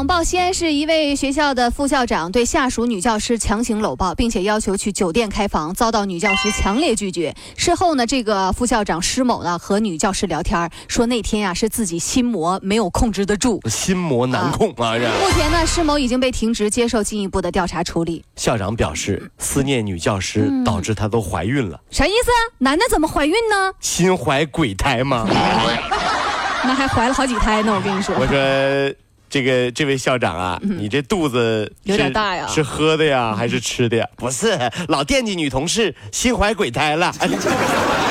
网曝西安市一位学校的副校长对下属女教师强行搂抱，并且要求去酒店开房，遭到女教师强烈拒绝。事后呢，这个副校长施某呢和女教师聊天，说那天呀是自己心魔没有控制得住。心魔难控啊！这目前呢，施某已经被停职，接受进一步的调查处理。校长表示，思念女教师导致她都怀孕了。啥意思？男的怎么怀孕呢？心怀鬼胎吗？那还怀了好几胎呢，我跟你说。我说。这个这位校长啊，你这肚子有点大呀，是喝的呀，还是吃的呀？不是，老惦记女同事，心怀鬼胎了。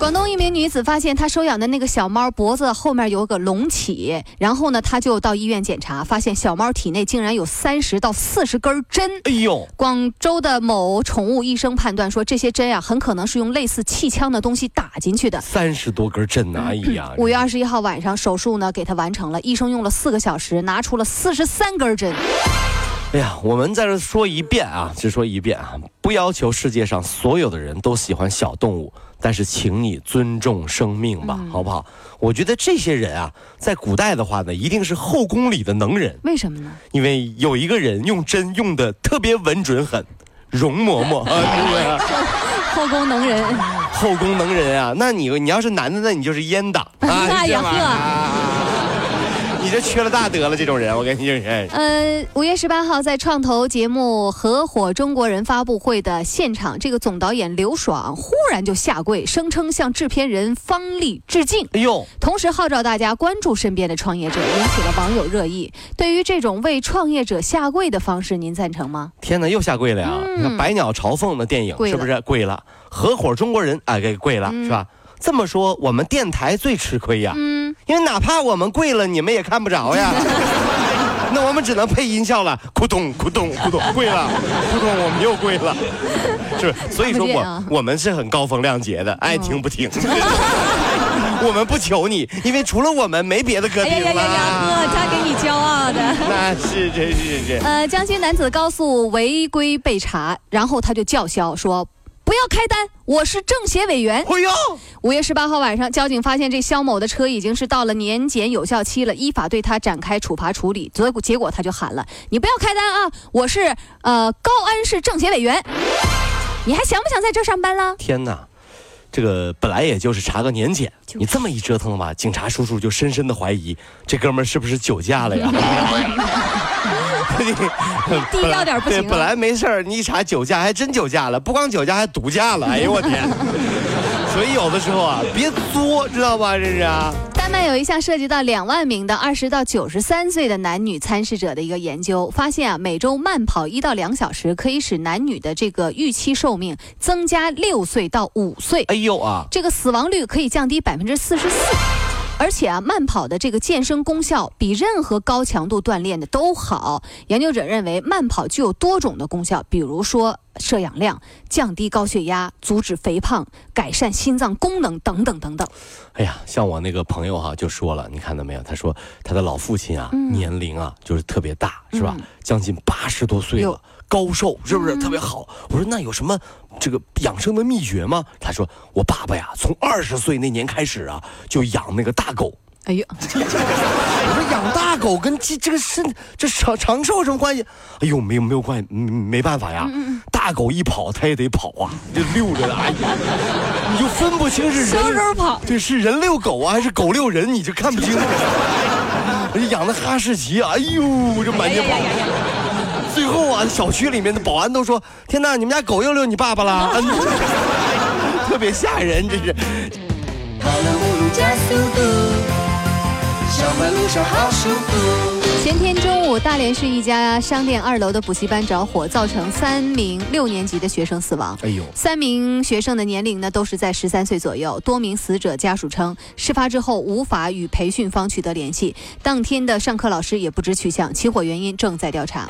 广东一名女子发现她收养的那个小猫脖子后面有个隆起，然后呢，她就到医院检查，发现小猫体内竟然有三十到四十根针。哎呦！广州的某宠物医生判断说，这些针啊，很可能是用类似气枪的东西打进去的。三十多根针呢？哎呀！五月二十一号晚上，手术呢给她完成了，医生用了四个小时，拿出了四十三根针。哎呀，我们在这说一遍啊，只说一遍啊，不要求世界上所有的人都喜欢小动物。但是，请你尊重生命吧，好不好？我觉得这些人啊，在古代的话呢，一定是后宫里的能人。为什么呢？因为有一个人用针用的特别稳准狠，容嬷嬷啊，后宫能人，后宫能人啊！那你你要是男的，那你就是阉党 啊！哎呀呵。你这缺了大德了，这种人，我跟你认识。呃，五月十八号在创投节目《合伙中国人》发布会的现场，这个总导演刘爽忽然就下跪，声称向制片人方丽致敬。哎呦！同时号召大家关注身边的创业者，引起了网友热议。对于这种为创业者下跪的方式，您赞成吗？天哪，又下跪了呀！你看《百鸟朝凤》的电影是不是跪了？《合伙中国人》啊，给跪了是吧？这么说，我们电台最吃亏呀，嗯，因为哪怕我们跪了，你们也看不着呀。那我们只能配音效了，咕咚咕咚咕咚，跪了，咕咚，我们又跪了，是所以说我我们是很高风亮节的，爱听不听。我们不求你，因为除了我们没别的歌听了。哎呀呀呀，哥，他给你骄傲的。那是真是是。呃，江西男子高速违规被查，然后他就叫嚣说。不要开单，我是政协委员。哎呦！五月十八号晚上，交警发现这肖某的车已经是到了年检有效期了，依法对他展开处罚处理。结果结果他就喊了：“你不要开单啊！我是呃高安市政协委员，你还想不想在这上班了？”天哪，这个本来也就是查个年检，你这么一折腾吧，警察叔叔就深深的怀疑这哥们儿是不是酒驾了呀？低调点不行。对，本来没事儿，你一查酒驾，还真酒驾了，不光酒驾，还毒驾了。哎呦我天！所以有的时候啊，别作，知道吧？这是。丹麦有一项涉及到两万名的二十到九十三岁的男女参试者的一个研究，发现啊，每周慢跑一到两小时，可以使男女的这个预期寿命增加六岁到五岁。哎呦啊！这个死亡率可以降低百分之四十四。而且啊，慢跑的这个健身功效比任何高强度锻炼的都好。研究者认为，慢跑具有多种的功效，比如说摄氧量、降低高血压、阻止肥胖、改善心脏功能等等等等。哎呀，像我那个朋友哈就说了，你看到没有？他说他的老父亲啊，年龄啊就是特别大，是吧？将近八十多岁了。高寿是不是特别好？我说那有什么这个养生的秘诀吗？他说我爸爸呀，从二十岁那年开始啊，就养那个大狗。哎呀，我说养大狗跟这这个身这长长寿什么关系？哎呦，没有没有关系，没办法呀。大狗一跑，它也得跑啊，就溜着的。哎呀，你就分不清是人跑，对，是人遛狗啊，还是狗遛人，你就看不清。而 且养的哈士奇，哎呦，这满街跑。最后啊，小区里面的保安都说：“天哪，你们家狗又遛你爸爸了，特别吓人，这是。”前天中午，大连市一家商店二楼的补习班着火，造成三名六年级的学生死亡。哎呦，三名学生的年龄呢都是在十三岁左右。多名死者家属称，事发之后无法与培训方取得联系，当天的上课老师也不知去向，起火原因正在调查。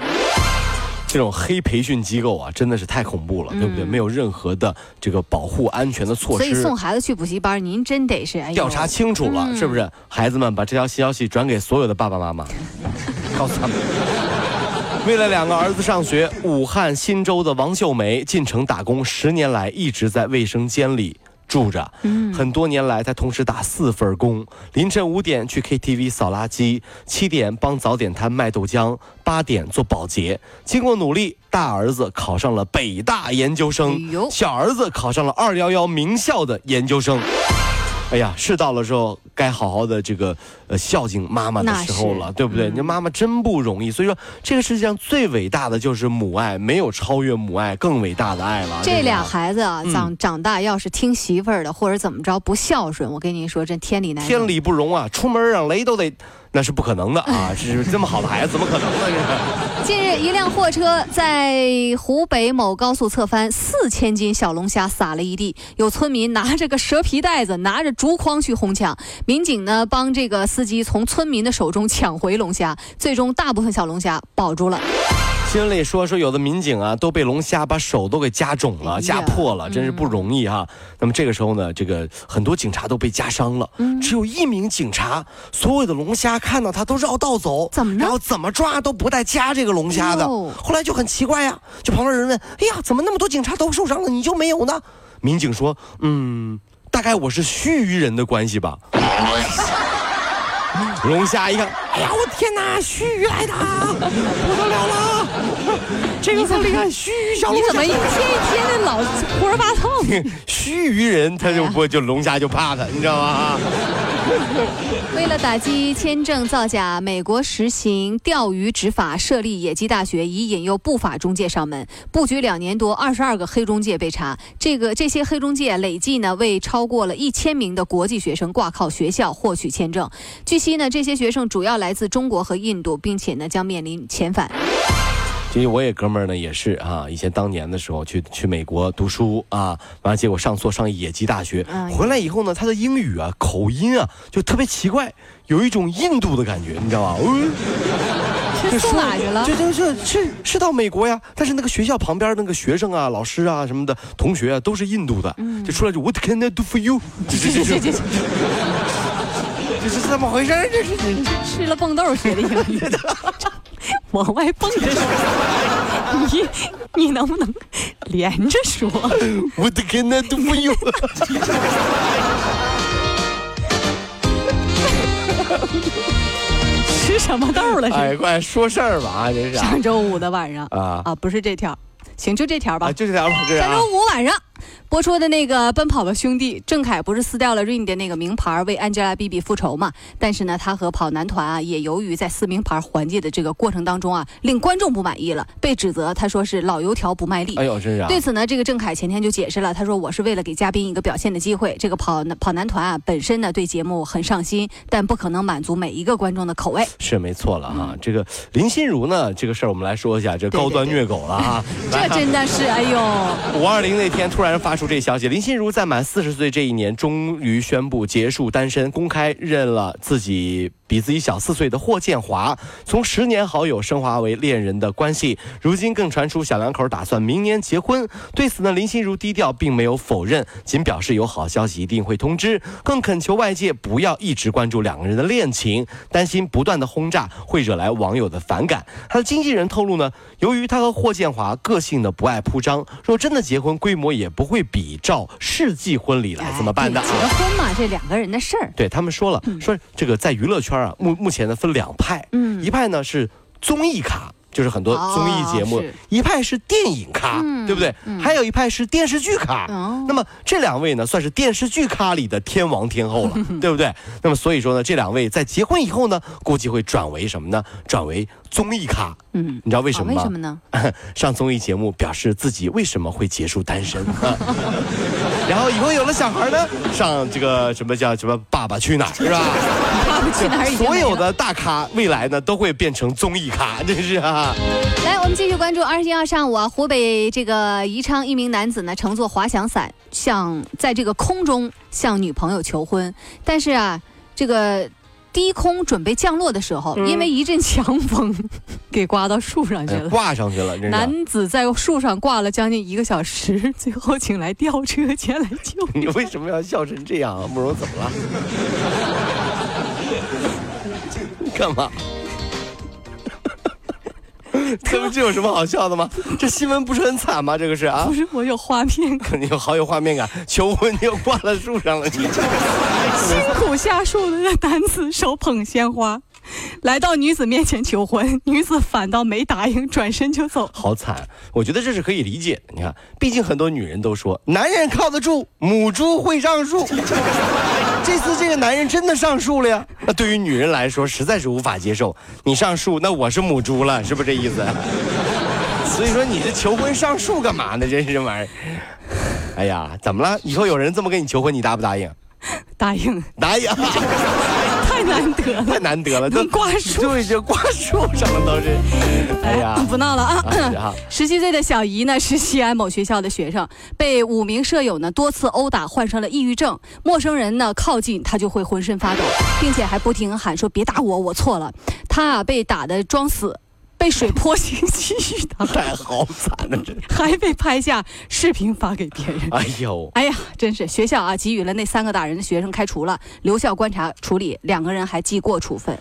这种黑培训机构啊，真的是太恐怖了，对不对？嗯没有任何的这个保护安全的措施所以。送孩子去补习班，您真得是哎呦调查清楚了，嗯是不是？孩子们把这条消息转给所有的爸爸妈妈，告诉他们。为了两个儿子上学，武汉新州的王秀梅进城打工，十年来一直在卫生间里住着。嗯很多年来，她同时打四份工：凌晨五点去 KTV 扫垃圾，七点帮早点摊卖豆浆，八点做保洁。经过努力，大儿子考上了北大研究生哎，小儿子考上了二幺幺名校的研究生。哎呀，是到了时候该好好的这个呃孝敬妈妈的时候了，对不对？嗯你这妈妈真不容易，所以说这个世界上最伟大的就是母爱，没有超越母爱更伟大的爱了。这俩孩子啊，嗯长长大要是听媳妇儿的，或者怎么着不孝顺，我跟您说，这天理难容。天理不容啊，出门让雷都得，那是不可能的啊！是这么好的孩子，怎么可能呢？这是。近日，一辆货车在湖北某高速侧翻，四千斤小龙虾撒了一地。有村民拿着个蛇皮袋子，拿着竹筐去哄抢。民警呢，帮这个司机从村民的手中抢回龙虾，最终大部分小龙虾保住了。新闻里说说有的民警啊都被龙虾把手都给夹肿了、夹破了，真是不容易哈、那么这个时候呢，这个很多警察都被夹伤了，嗯只有一名警察，所有的龙虾看到他都绕道走，怎么呢然后怎么抓都不带夹这个龙虾的。哟后来就很奇怪呀、就旁边人问：“哎呀，怎么那么多警察都受伤了，你就没有呢？”民警说：“嗯，大概我是须臾人的关系吧。”龙虾一看，哎呀，我天哪，须臾来的，不得了了！这个很厉害，须臾小龙虾你怎么一天一天的老胡说八道呢？须臾人他就不就龙虾就怕他，你知道吗？为了打击签证造假，美国实行钓鱼执法，设立野鸡大学，以引诱不法中介上门。布局两年多，二十二个黑中介被查。这个这些黑中介累计呢为超过了一千名的国际学生挂靠学校获取签证。据悉呢，这些学生主要来自中国和印度，并且呢将面临遣返。其实我也哥们儿呢也是啊，以前当年的时候去去美国读书啊，完了结果上错上野鸡大学，回来以后呢，他的英语啊口音啊就特别奇怪，有一种印度的感觉，你知道吧？嗯。这送哪去了？这这这是是到美国呀，但是那个学校旁边那个学生啊、老师啊什么的同学啊都是印度的，就出来就 What can I do for you？这这这这这这是怎么回事儿？这是吃了蹦豆学的英语，往外蹦着说，你你能不能连着说？What can I do for you？吃什么豆了？哎，快说事儿吧啊，这是啊上周五的晚上啊啊，不是这条，行，就这条吧啊，。就这条吧，上周。五晚上播出的那个《奔跑吧兄弟》，郑恺不是撕掉了 Rain 的那个名牌为 Angelababy 复仇嘛？但是呢，他和跑男团啊，也由于在撕名牌环节的这个过程当中啊，令观众不满意了，被指责他说是老油条不卖力。哎呦，真是啊！对此呢，这个郑恺前天就解释了，他说我是为了给嘉宾一个表现的机会。这个跑跑男团啊，本身呢对节目很上心，但不可能满足每一个观众的口味。是没错了哈。这个林心如呢，这个事儿我们来说一下，这高端虐狗了啊。这真的是，哎呦，五二零那天突然发出这消息，林心如在满四十岁这一年，终于宣布结束单身，公开认了自己比自己小四岁的霍建华，从十年好友升华为恋人的关系。如今更传出小两口打算明年结婚。对此呢，林心如低调，并没有否认，仅表示有好消息一定会通知，更恳求外界不要一直关注两个人的恋情，担心不断的轰炸会惹来网友的反感。他的经纪人透露呢，由于他和霍建华个性呢不爱铺张，若真的结婚，规模也不会比照世纪婚礼来这么办的。结婚嘛，这两个人的事儿。对他们说了，说这个在娱乐圈啊，目目前呢分两派，嗯一派呢是综艺咖。就是很多哦综艺节目，是一派是电影咖，嗯对不对？还有一派是电视剧咖。哦那么这两位呢，算是电视剧咖里的天王天后了，对不对？那么所以说呢，这两位在结婚以后呢，估计会转为什么呢？转为综艺咖。嗯，你知道为什么吗？啊为什么呢？上综艺节目表示自己为什么会结束单身，啊 然后以后有了小孩呢，上这个什么叫什么《爸爸去哪儿》是吧？爸爸去哪儿所有的大咖未来呢都会变成综艺咖，真是啊！来，我们继续关注二十一号上午啊，湖北这个宜昌一名男子呢乘坐滑翔伞向在这个空中向女朋友求婚，但是啊，这个低空准备降落的时候，因为一阵强风，给刮到树上去哎了。挂上去了，男子在树上挂了将近一个小时，最后请来吊车前来救你为什么要笑成这样啊？慕容怎么了？干嘛？这不这有什么好笑的吗？这新闻不是很惨吗？这个是啊不，是我有画面感，肯定好有画面感。求婚你又挂在树上了，你 辛苦下树的男子手捧鲜花，来到女子面前求婚，女子反倒没答应，转身就走。好惨。我觉得这是可以理解的。你看，毕竟很多女人都说，男人靠得住，母猪会上树。这次这个男人真的上树了呀！那对于女人来说，实在是无法接受。你上树，那我是母猪了，是不是这意思？所以说你这求婚上树干嘛呢？真是这玩意儿。哎呀，怎么了？以后有人这么跟你求婚，你答不答应？答应，答应，太 难得了。太难得了，都能挂树就已经挂树上了，都是。哎呀，不闹了啊！十七岁的小姨呢是西安某学校的学生，被五名舍友呢多次殴打，患上了抑郁症。陌生人呢靠近她就会浑身发抖，并且还不停地喊说：“别打我，我错了。”她啊被打的装死，被水泼进继续打，太好惨了，这。还被拍下视频发给别人。哎呦，哎呀，真是学校啊，给予了那三个打人的学生开除了，留校观察处理，两个人还记过处分。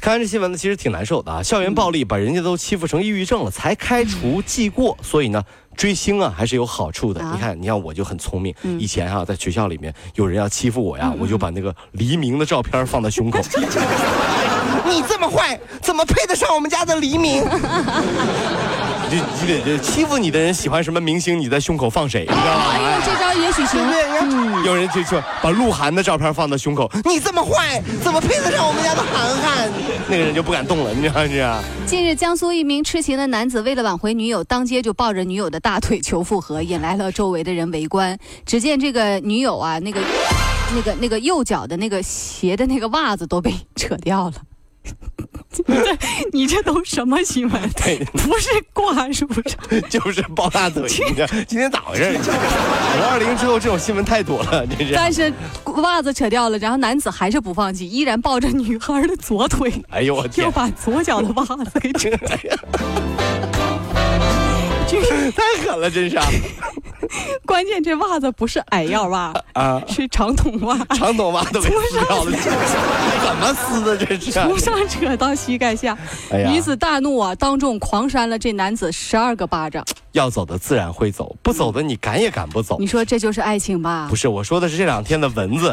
看完这新闻呢，其实挺难受的啊。校园暴力把人家都欺负成抑郁症了，才开除记过，所以呢，追星啊还是有好处的。啊你看，你看我就很聪明，以前啊、在学校里面有人要欺负我呀，我就把那个黎明的照片放在胸口。你这么坏，怎么配得上我们家的黎明？你这你得这欺负你的人喜欢什么明星，你在胸口放谁，你知道吗？哎呦，这招也许行对？有人就说把鹿晗的照片放在胸口，你这么坏，怎么配得上我们家的涵涵？那个人就不敢动了，你知道是啊？近日，江苏一名痴情的男子为了挽回女友，当街就抱着女友的大腿求复合，引来了周围的人围观。只见这个女友啊，那个、那个、那个右脚的那个鞋的那个袜子都被 扯掉了。你 这你这都什么新闻？对不是挂是不是，就是抱大腿，你知道 今天咋回事？五二零之后这种新闻太多了，真是。但是袜子扯掉了，然后男子还是不放弃，依然抱着女孩的左腿，哎呦我天又！把左脚的袜子给扯。哎呀，这太狠了，真是啊！关键这袜子不是矮腰袜，啊是长筒袜。长筒袜都给撕掉了，怎么撕的？这是？从上扯到膝盖下，哎女子大怒啊，当众狂扇了这男子十二个巴掌。要走的自然会走，不走的你赶也赶不走你。说这就是爱情吧不？是，我说的是这两天的蚊子。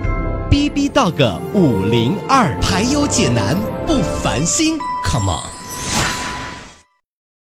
B B Dog 五零二，排忧解难不烦心，Come on。